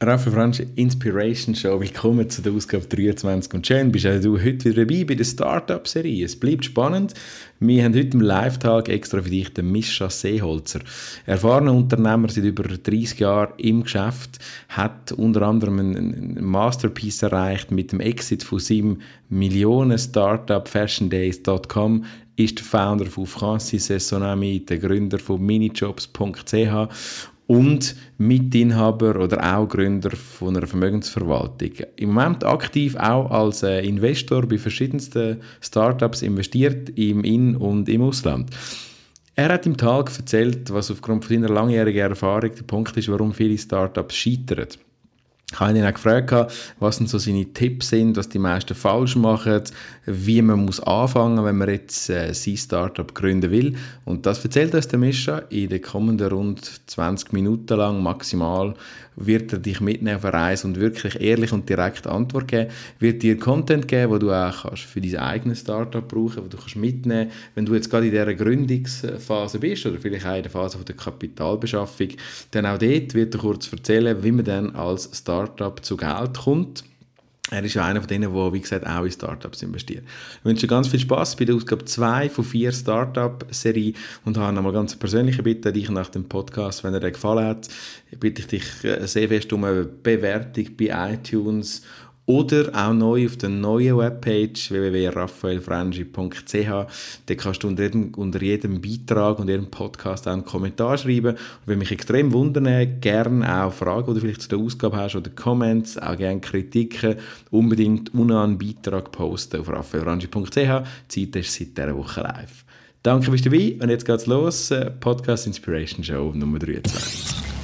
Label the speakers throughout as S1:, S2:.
S1: Raffa Franz, Inspiration Show. Willkommen zu der Ausgabe 23. Und schön bist du heute wieder dabei bei der Startup-Serie. Es bleibt spannend. Wir haben heute im Live-Tag extra für dich den Mischa Seeholzer. Erfahrener Unternehmer seit über 30 Jahren im Geschäft, hat unter anderem einen Masterpiece erreicht mit dem Exit von seinem Millionen-Startup fashiondays.com ist der Founder von Francis Sonami, der Gründer von minijobs.ch und Mitinhaber oder auch Gründer von einer Vermögensverwaltung. Im Moment aktiv auch als äh, Investor bei verschiedensten Startups investiert im In- und im Ausland. Er hat im Tag erzählt, was aufgrund seiner langjährigen Erfahrung der Punkt ist, warum viele Startups scheitern. Ich habe ihn auch gefragt, was denn so seine Tipps sind, was die meisten falsch machen, wie man muss anfangen, wenn man jetzt äh, sein Startup gründen will. Und das erzählt uns der Mischa. In den kommenden rund 20 Minuten lang maximal wird er dich mitnehmen auf eine Reise und wirklich ehrlich und direkt Antwort geben, wird dir Content geben, wo du auch kannst für dein eigenes Startup brauchen, wo du kannst mitnehmen, wenn du jetzt gerade in dieser Gründungsphase bist oder vielleicht auch in der Phase der Kapitalbeschaffung, dann auch dort wird er kurz erzählen, wie man dann als Startup zu Geld kommt er ist ja einer von denen, der, wie gesagt, auch in Startups investiert. Ich wünsche dir ganz viel Spaß bei der Ausgabe 2 von 4 Startup-Serie und habe nochmal ganz persönliche Bitte an dich nach dem Podcast, wenn er dir gefallen hat, bitte ich dich äh, sehr fest um eine Bewertung bei iTunes oder auch neu auf der neuen Webpage www.raphaelfrangi.ch. Da kannst du unter jedem, unter jedem Beitrag und jedem Podcast auch einen Kommentar schreiben. Und würde mich extrem wundern, gerne auch Fragen, die du vielleicht zu der Ausgabe hast oder Comments, auch gerne Kritiken, unbedingt einen Beitrag posten auf raphaelfrangi.ch. Die Zeit ist seit dieser Woche live. Danke, bist du dabei und jetzt geht's los. Podcast Inspiration Show Nummer 23.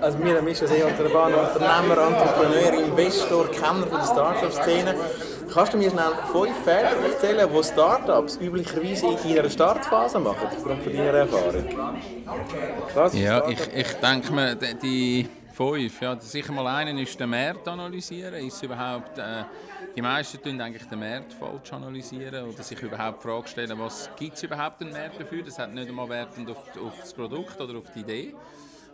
S1: Also wir schon sehr Unternehmer, Entrepreneur, Investor, Kenner von der Startup-Szene. Kannst du mir schnell fünf Fehler erzählen, die Startups üblicherweise in ihrer Startphase machen, aufgrund von deiner Erfahrung?
S2: Was ja, ich, ich denke mir, die fünf, ja, sicher mal einen ist den Markt analysieren. Ist überhaupt, äh, die meisten tun eigentlich den Markt falsch analysieren oder sich überhaupt die Frage stellen, was gibt es überhaupt einen Markt dafür? Das hat nicht einmal Wert auf, auf das Produkt oder auf die Idee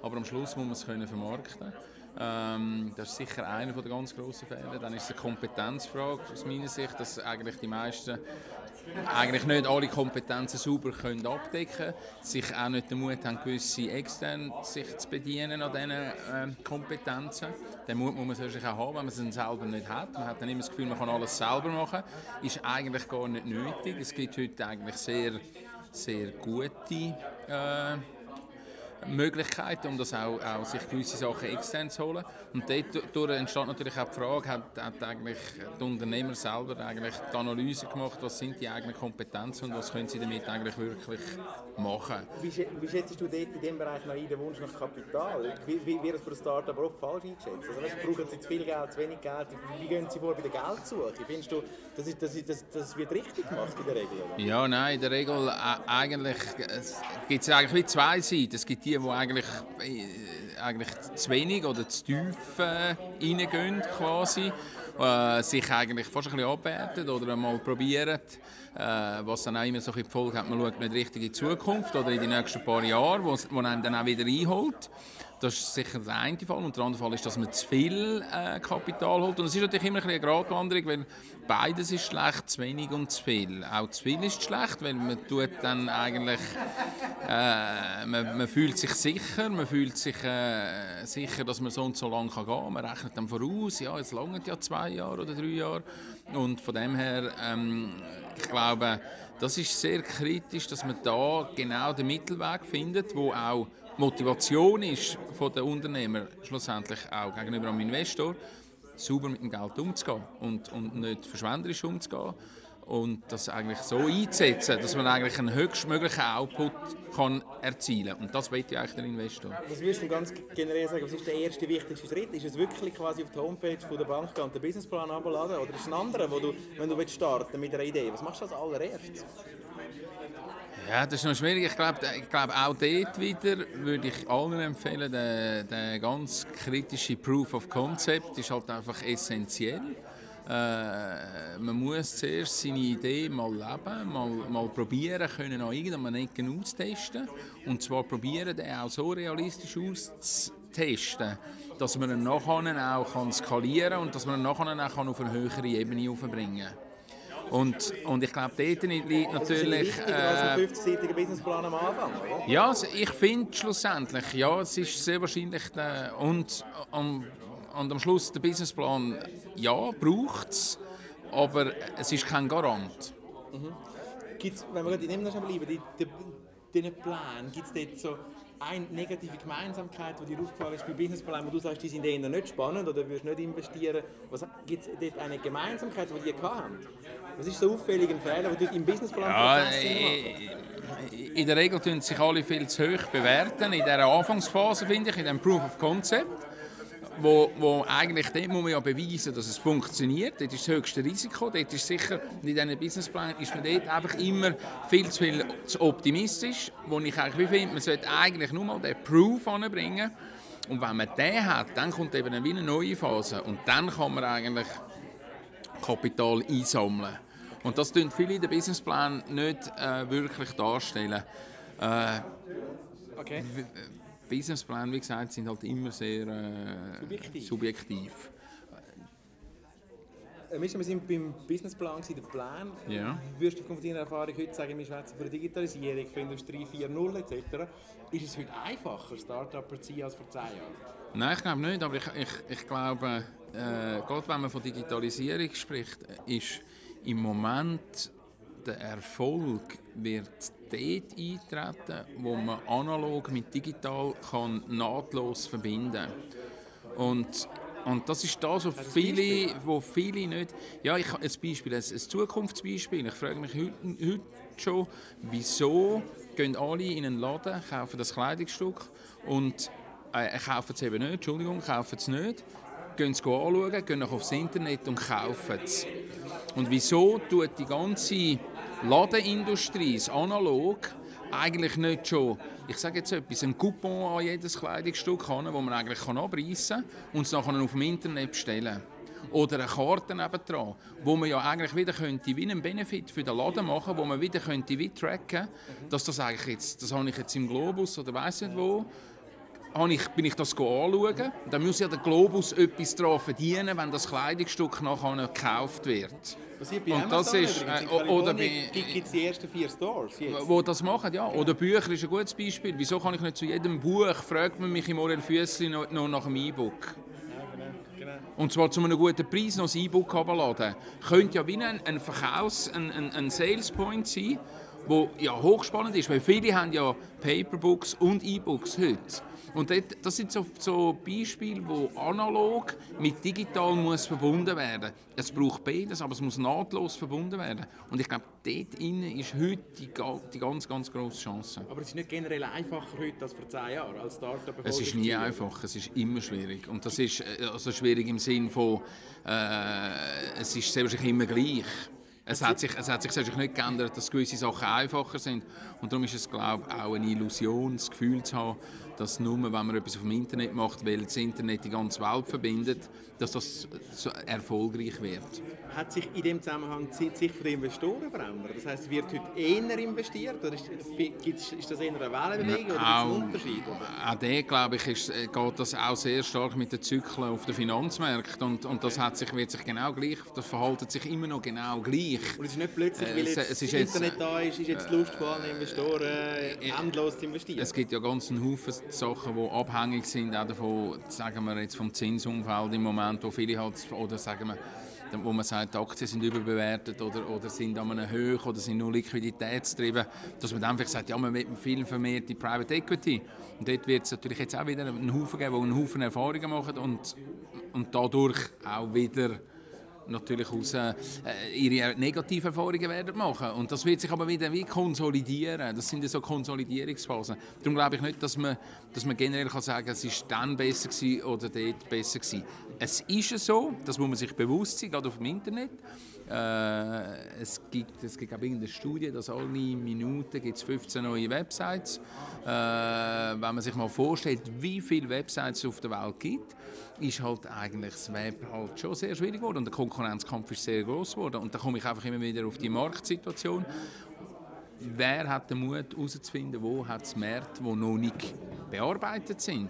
S2: aber am Schluss muss man es können vermarkten ähm, das ist sicher einer der ganz grossen Fehler. Dann ist es eine Kompetenzfrage aus meiner Sicht, dass eigentlich die meisten eigentlich nicht alle Kompetenzen sauber können abdecken können, sich auch nicht den Mut haben, gewisse extern sich zu bedienen an diesen äh, Kompetenzen. Den Mut muss man natürlich auch haben, wenn man es selber nicht hat. Man hat dann immer das Gefühl, man kann alles selber machen. Ist eigentlich gar nicht nötig. Es gibt heute eigentlich sehr, sehr gute äh, Möglichkeiten, um das auch, auch sich gewisse Sachen extern zu holen. Und dadurch entsteht natürlich auch die Frage, hat, hat eigentlich der Unternehmer selber eigentlich die Analyse gemacht, was sind die eigenen Kompetenzen und was können sie damit eigentlich wirklich machen.
S1: Wie, wie schätzt du dort in diesem Bereich noch ein, den Wunsch nach Kapital? Wie, wie wird es für ein Startup auch falsch eingeschätzt? Also, weißt, brauchen sie zu viel Geld, zu wenig Geld? Wie gehen sie vor bei der Geldsuche? Findest du, das, ist, das, ist, das, das wird richtig gemacht in der Regel? Oder?
S2: Ja, nein, in der Regel äh, eigentlich gibt es eigentlich wie zwei Seiten. Es gibt die, die eigentlich, äh, eigentlich zu wenig oder zu tief äh, reingehen quasi. Äh, sich eigentlich fast ein bisschen abwerten oder einmal probieren, äh, was dann auch immer so ein Folge hat, man schaut nicht richtig in die Zukunft oder in die nächsten paar Jahre, wo, einem dann auch wieder einholt. Das ist sicher der eine Fall. Und der andere Fall ist, dass man zu viel äh, Kapital holt. Und es ist natürlich immer ein eine Gratwanderung, weil beides ist schlecht, zu wenig und zu viel. Auch zu viel ist schlecht, weil man tut dann eigentlich, äh, man, man, fühlt sich sicher, man fühlt sich äh, sicher, dass man so und so lange gehen kann. Man rechnet dann voraus, ja, jetzt lange ja zwei Jahre oder drei Jahre. Und von dem her, ähm, ich glaube, das ist sehr kritisch, dass man da genau den Mittelweg findet, wo auch Motivation ist von den Unternehmer schlussendlich auch gegenüber dem Investor, sauber mit dem Geld umzugehen und, und nicht verschwenderisch umzugehen und das eigentlich so einzusetzen, dass man eigentlich einen höchstmöglichen Output kann erzielen kann. Und das will ja eigentlich der Investor.
S3: Was würdest du ganz generell sagen, was ist der erste wichtigste Schritt? Ist es wirklich quasi auf die Homepage von der Bank und den Businessplan abladen oder ist es ein anderer, wo du, wenn du starten mit einer Idee, was machst du als allererstes?
S2: Ja, das ist noch schwierig. Ich glaube, ich glaube auch dort wieder würde ich allen empfehlen, der, der ganz kritische Proof of Concept ist halt einfach essentiell. Äh, man muss zuerst seine Idee mal leben, mal, mal probieren können, an irgendeinem Ecken auszutesten. Und zwar probieren, den auch so realistisch auszutesten, dass man ihn nachher auch kann skalieren kann und dass man ihn nachher auch auf eine höhere Ebene aufbringen kann. Und, und ich glaube, dort liegt natürlich...
S3: Also äh, als ein 50-seitiger Businessplan am Anfang, oder?
S2: Ja, ich finde schlussendlich, ja, es ist sehr wahrscheinlich... Der, und, und und am Schluss der Businessplan, ja, braucht es, aber es ist kein Garant.
S3: Mhm. Gibt's, wenn wir in dem schon bleiben, die, die, diesen Plan, gibt es dort so eine negative Gemeinsamkeit, die dir aufgefallen ist bei Businessplänen, wo du sagst, die sind eher nicht spannend oder würdest nicht investieren? Gibt es dort eine Gemeinsamkeit, die die haben? Was ist so auffällig ein Fehler, den du im Businessplan
S2: ja, äh, In der Regel tun sich alle viel zu hoch bewerten. In dieser Anfangsphase, finde ich, in dem Proof of Concept wo, wo eigentlich dort muss man ja beweisen, dass es funktioniert. Dort ist das höchste Risiko. Dort ist sicher, in diesen Businessplan ist man dort einfach immer viel zu viel zu optimistisch, wo ich eigentlich finde, man sollte eigentlich nur mal den Proof anbringen. Und wenn man den hat, dann kommt eben eine neue Phase und dann kann man eigentlich Kapital einsammeln. Und das tun viele in den Businessplan nicht äh, wirklich darstellen. Äh, okay. Businesspläne, wie gesagt, sind halt immer sehr äh, subjektiv. subjektiv.
S3: Äh, wir sind beim Businessplan, der Plan.
S2: Ja.
S3: Würdest du von deiner Erfahrung heute sagen, wir schwätzen von der Digitalisierung, von Industrie 4.0 etc. Ist es heute einfacher, Start-up zu sein als vor zehn Jahren?
S2: Nein, ich glaube nicht, aber ich, ich, ich glaube, äh, gerade wenn man von Digitalisierung spricht, ist im Moment der Erfolg wird dort eintreten, wo man analog mit digital kann nahtlos verbinden kann. Und, und das ist das, was viele, wo viele nicht... Ja, ich ein Beispiel, ein, ein Zukunftsbeispiel. Ich frage mich heute, heute schon, wieso gehen alle in einen Laden, kaufen das Kleidungsstück und äh, kaufen es eben nicht, Entschuldigung, kaufen es nicht, gehen es anschauen, gehen aufs Internet und kaufen es. Und wieso tut die ganze Ladenindustrie, das Analog, eigentlich nicht schon, ich sage jetzt etwas, ein Coupon an jedes Kleidungsstück haben, wo man eigentlich kann abreißen kann und es nachher auf dem Internet bestellen oder eine Karte nebendran, wo man ja eigentlich wieder könnte wie einen Benefit für den Laden machen, wo man wieder könnte wie tracken, dass das eigentlich jetzt, das habe ich jetzt im Globus oder weiß nicht wo, ich, bin ich das anschauen. Dann muss ja der Globus etwas daran verdienen, wenn das Kleidungsstück nachher gekauft wird.
S3: Passiert bei und das ist, äh, oder gibt es die ersten vier Stores jetzt?
S2: Wo das machen, ja. Oder Bücher ist ein gutes Beispiel. Wieso kann ich nicht zu jedem Buch, fragt man mich im Orel Füssli noch, noch nach dem E-Book. Genau. Und zwar zu einem guten Preis noch ein E-Book abladen. Könnte ja wie ein, ein Verkaufs-, ein, ein, ein Sales Point sein, der ja hochspannend ist, weil viele haben ja Paperbooks und E-Books heute. Und das sind so, so Beispiele, wo analog mit digital muss verbunden werden. Es braucht beides, aber es muss nahtlos verbunden werden. Und ich glaube, dort innen ist heute die, die ganz, ganz grosse Chance.
S3: Aber es ist nicht generell einfacher heute als vor zehn Jahren als Startup.
S2: Es ist nie einfach, es ist immer schwierig. Und das ist äh, also schwierig im Sinn von, äh, es ist selbst immer gleich. Es hat, sich, es hat sich natürlich nicht geändert, dass gewisse Sachen einfacher sind. Und darum ist es, glaube ich, auch eine Illusion, das Gefühl zu haben, dass nur, wenn man etwas auf dem Internet macht, weil das Internet die ganze Welt verbindet, dass das so erfolgreich wird.
S3: Hat sich in dem Zusammenhang die Sicht der Investoren verändert? Das heißt, wird heute eher investiert oder ist, ist das eher eine Wellenbewegung oder auch, ein Unterschied?
S2: Auch der, glaube ich, ist, äh, geht das auch sehr stark mit den Zyklen auf den Finanzmärkten und, und das hat sich, wird sich genau gleich, das verhaltet sich immer noch genau gleich.
S3: Und es ist nicht plötzlich, weil jetzt es, es das Internet jetzt, da ist, ist jetzt die Lust von allen Investoren äh, endlos zu investieren?
S2: Es gibt ja ganz einen Haufen Sachen, die abhängig sind auch davon, sagen wir jetzt vom Zinsumfeld im Moment, wo viele halt, oder sagen wir, wo man sagt, die Aktien sind überbewertet oder, oder sind an einem Höch oder sind nur liquiditätstrieben, dass man dann einfach sagt, ja, man will viel vermehrt die Private Equity. Und dort wird es natürlich jetzt auch wieder einen Haufen geben, die einen Haufen Erfahrungen machen und, und dadurch auch wieder natürlich aus, äh, ihre negativen Erfahrungen werden machen. Und das wird sich aber wieder wie konsolidieren. Das sind so Konsolidierungsphasen. Darum glaube ich nicht, dass man, dass man generell kann sagen kann, es war dann besser gewesen oder dort besser gewesen. Es ist so, das muss man sich bewusst sein, gerade auf dem Internet. Äh, es gibt, es gibt eine Studie, dass alle Minuten gibt es 15 neue Websites. Äh, wenn man sich mal vorstellt, wie viele Websites es auf der Welt gibt, ist halt eigentlich das Web halt schon sehr schwierig geworden und der Konkurrenzkampf ist sehr groß geworden. Und da komme ich einfach immer wieder auf die Marktsituation. Wer hat den Mut herauszufinden, wo hat es Märkte, die noch nicht bearbeitet sind?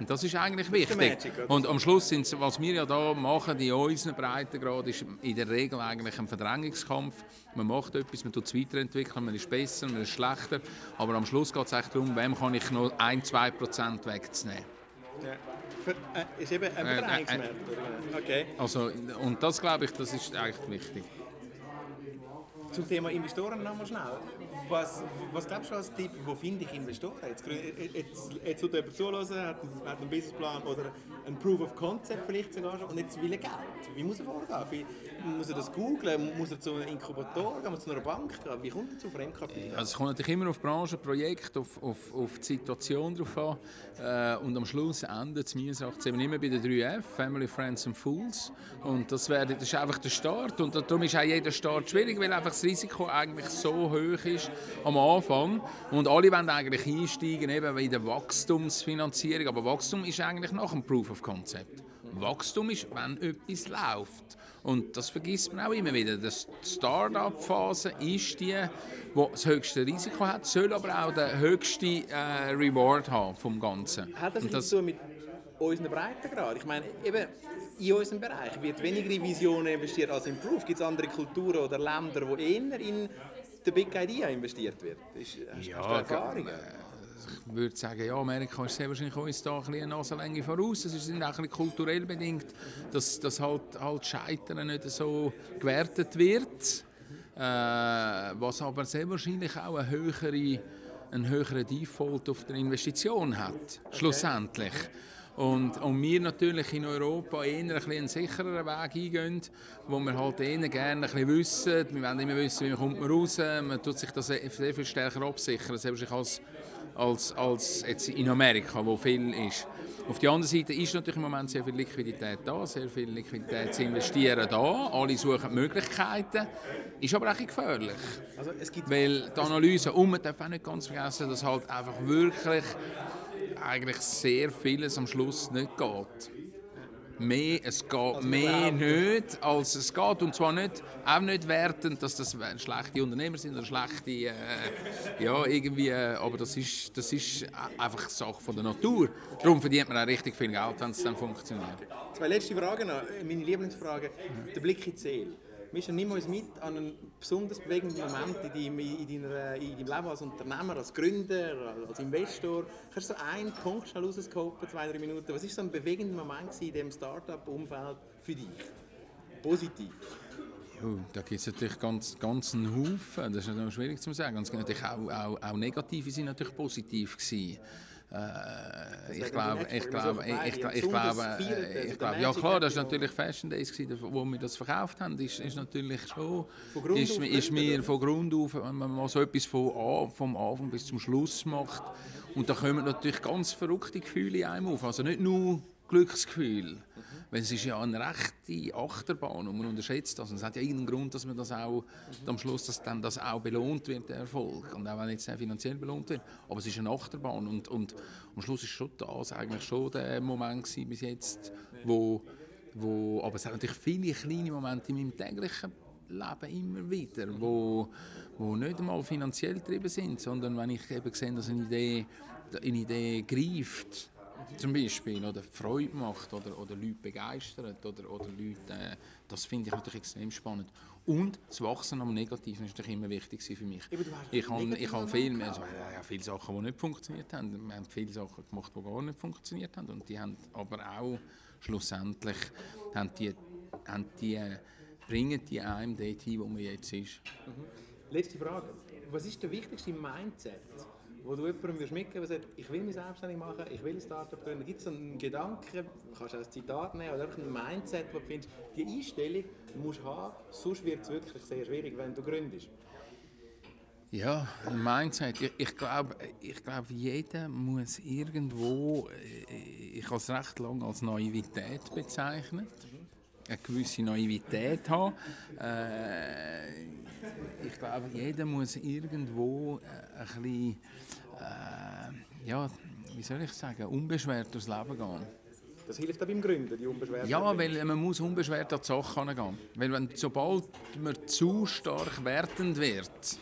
S2: Und das ist eigentlich wichtig. Und am Schluss, sind, was wir ja da machen, in unseren Breitengrad, ist in der Regel eigentlich ein Verdrängungskampf. Man macht etwas, man tut es weiterentwickeln, man ist besser, man ist schlechter. Aber am Schluss geht es eigentlich darum, wem kann ich noch ein, zwei Prozent wegzunehmen.
S3: Ja. Für, äh, ist eben ein Verdrängungsmarkt. Äh, äh, okay.
S2: Also, und das glaube ich, das ist eigentlich wichtig.
S3: Zum Thema Investoren nochmal schnell. Was, was glaubst du als Tipp, wo finde ich Investoren? Jetzt, jetzt, jetzt tut jemand zuhören, hat, hat einen Businessplan oder ein Proof of Concept vielleicht sogar schon und jetzt will er Geld. Wie muss er vorgehen? Muss er das googlen? Muss er zu einem Inkubator gehen? Muss er zu einer Bank gehen? Wie kommt er zu Fremdkapital?
S2: Also es kommt natürlich immer auf Branche, Projekt, auf, auf, auf die Situation drauf an. Äh, und am Schluss endet es meines Erachtens immer bei den 3F, Family, Friends and Fools. Und das, wäre, das ist einfach der Start. Und darum ist auch jeder Start schwierig, weil einfach das Risiko eigentlich so hoch ist am Anfang. Und alle wollen eigentlich einsteigen eben in der Wachstumsfinanzierung. Aber Wachstum ist eigentlich nach dem Proof of Concept. Wachstum ist, wenn etwas läuft. Und das vergisst man auch immer wieder. Die Start-up-Phase ist die, die das höchste Risiko hat, soll aber auch den höchsten äh, Reward haben vom Ganzen.
S3: Hat das, das so mit unseren Breitengrad? Ich meine, eben in unserem Bereich wird weniger in Visionen investiert als in Proof. Gibt es andere Kulturen oder Länder, wo eher in die Big Idea investiert wird? Ist, hast, ja, hast du Erfahrungen?
S2: Ich würde sagen, ja, Amerika ist sehr wahrscheinlich uns da ein eine Nasenlänge voraus. Es ist auch ein bisschen kulturell bedingt, dass, dass halt, halt Scheitern nicht so gewertet wird. Äh, was aber sehr wahrscheinlich auch eine höhere, einen höheren Default auf der Investition hat, okay. schlussendlich. Und, und wir natürlich in Europa eher ein bisschen einen sichereren Weg eingehen, wo wir halt eher gerne ein bisschen wissen, wir wollen immer wissen, wie kommt man raus, man tut sich das sehr viel stärker absichern, selbst als als, als jetzt in Amerika, wo viel ist. Auf der anderen Seite ist natürlich im Moment sehr viel Liquidität da, sehr viel Liquidität zu investieren da. Alle suchen Möglichkeiten. Ist aber auch gefährlich. Also Weil die Analyse, und man darf auch nicht ganz vergessen, dass halt einfach wirklich eigentlich sehr vieles am Schluss nicht geht mehr, es geht also mehr nicht, als es geht. Und zwar nicht, auch nicht wertend, dass das schlechte Unternehmer sind oder schlechte, äh, ja, irgendwie, äh, aber das ist, das ist einfach Sache von der Natur. Darum verdient man auch richtig viel Geld, wenn es dann funktioniert.
S3: Zwei letzte Fragen noch, meine Lieblingsfrage, der Blick in die Seele. Mischa, nimm uns mit an einen besonders bewegenden Moment in deinem, in, deiner, in deinem Leben als Unternehmer, als Gründer, als Investor. Kannst du so einen Punkt schnell rausskopen, zwei, drei Minuten? Was war so ein bewegender Moment in diesem Start-up-Umfeld für dich? Positiv?
S2: Ja, da gibt es natürlich ganz, ganz einen Haufen. Das ist natürlich schwierig zu sagen. Und natürlich auch, auch, auch negative sind natürlich positiv gewesen. Äh, ich glaube, ich glaube, ich, ich, ich glaube, ich glaube, ja klar, das war natürlich Fashion Days, wo wir das verkauft haben, ist, ist natürlich schon, ist, ist mir von Grund auf, wenn man mal so etwas von, vom Anfang bis zum Schluss macht, und da kommen natürlich ganz verrückte Gefühle in einem auf, also nicht nur Glücksgefühl, weil es ist ja eine rechte Achterbahn und man unterschätzt das. Und es hat ja irgendeinen Grund, dass man das auch mhm. am Schluss, dass dann das auch belohnt wird, der Erfolg. Und auch wenn jetzt nicht finanziell belohnt wird. Aber es ist eine Achterbahn und, und am Schluss ist schon das eigentlich schon der Moment gewesen bis jetzt, wo, wo aber es hat natürlich viele kleine Momente in meinem täglichen Leben immer wieder, wo, wo nicht einmal finanziell getrieben sind, sondern wenn ich eben sehe, dass eine Idee, eine Idee greift, zum Beispiel oder Freude macht oder, oder Leute begeistert oder, oder Leute, äh, das finde ich natürlich extrem spannend. Und das Wachsen am Negativen ist natürlich immer wichtig für mich. Ich habe, ich habe viel, also, ja, viele Sachen, die nicht funktioniert haben. Wir haben viele Sachen gemacht, die gar nicht funktioniert haben und die haben aber auch schlussendlich haben die haben die, bringen die einem dorthin, wo man jetzt ist.
S3: Mhm. Letzte Frage. Was ist der wichtigste Mindset, wo du jemandem würdest mitgeben würdest, ich will mich selbstständig machen, ich will ein Startup gründen? Gibt es einen Gedanken, kannst du ein Zitat nehmen oder einfach ein Mindset, wo du findest, die Einstellung musst du haben, sonst wird es wirklich sehr schwierig, wenn du gründest?
S2: Ja, ein Mindset. Ich, ich glaube, ich glaub, jeder muss irgendwo, äh, ich habe es recht lange als Naivität bezeichnet, eine gewisse Naivität haben. Äh, ich glaube, jeder muss irgendwo äh, ein bisschen, äh, ja, wie soll ich sagen, unbeschwert durchs Leben gehen.
S3: Das hilft auch beim Gründen, die unbeschwert
S2: Ja, weil man muss unbeschwert an die Sache gehen. Weil wenn, sobald man zu stark wertend wird,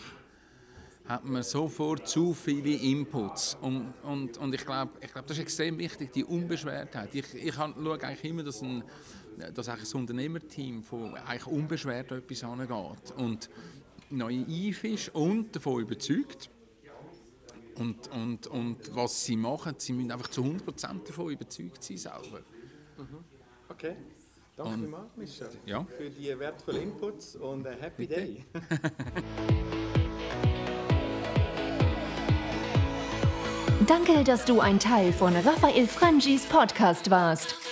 S2: hat man sofort zu viele Inputs. Und, und, und ich glaube, ich glaub, das ist extrem wichtig, die Unbeschwertheit. Ich, ich schaue eigentlich immer, dass ein, dass eigentlich ein Unternehmerteam von eigentlich unbeschwert etwas angeht. Und naiv ist und davon überzeugt. Und, und, und was sie machen, sie müssen einfach zu 100% davon überzeugt sein selber.
S3: Mhm. Okay. Danke vielmals, Mischa, ja. für die wertvollen Inputs und ein Happy Bitte. Day.
S4: Danke, dass du ein Teil von Raphael Frangis Podcast warst.